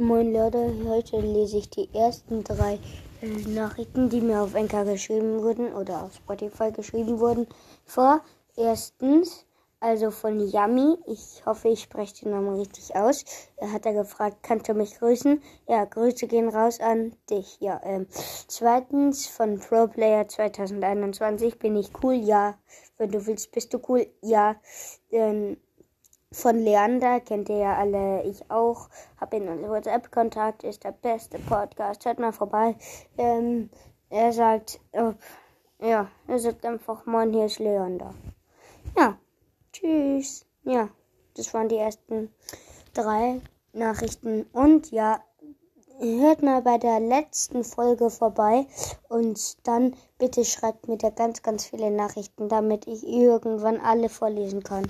Moin Leute, heute lese ich die ersten drei äh, Nachrichten, die mir auf Enka geschrieben wurden oder auf Spotify geschrieben wurden, vor. Erstens, also von Yami. Ich hoffe, ich spreche den Namen richtig aus. Er hat er gefragt, kannst du mich grüßen? Ja, Grüße gehen raus an dich. Ja, ähm. Zweitens, von ProPlayer 2021. Bin ich cool? Ja. Wenn du willst, bist du cool? Ja. Ähm, von Leander kennt ihr ja alle, ich auch. Hab ihn in WhatsApp-Kontakt, ist der beste Podcast. Hört mal vorbei. Ähm, er sagt, oh, ja, er sagt einfach, Moin, hier ist Leander. Ja, tschüss. Ja, das waren die ersten drei Nachrichten. Und ja, hört mal bei der letzten Folge vorbei und dann bitte schreibt mir da ganz, ganz viele Nachrichten, damit ich irgendwann alle vorlesen kann.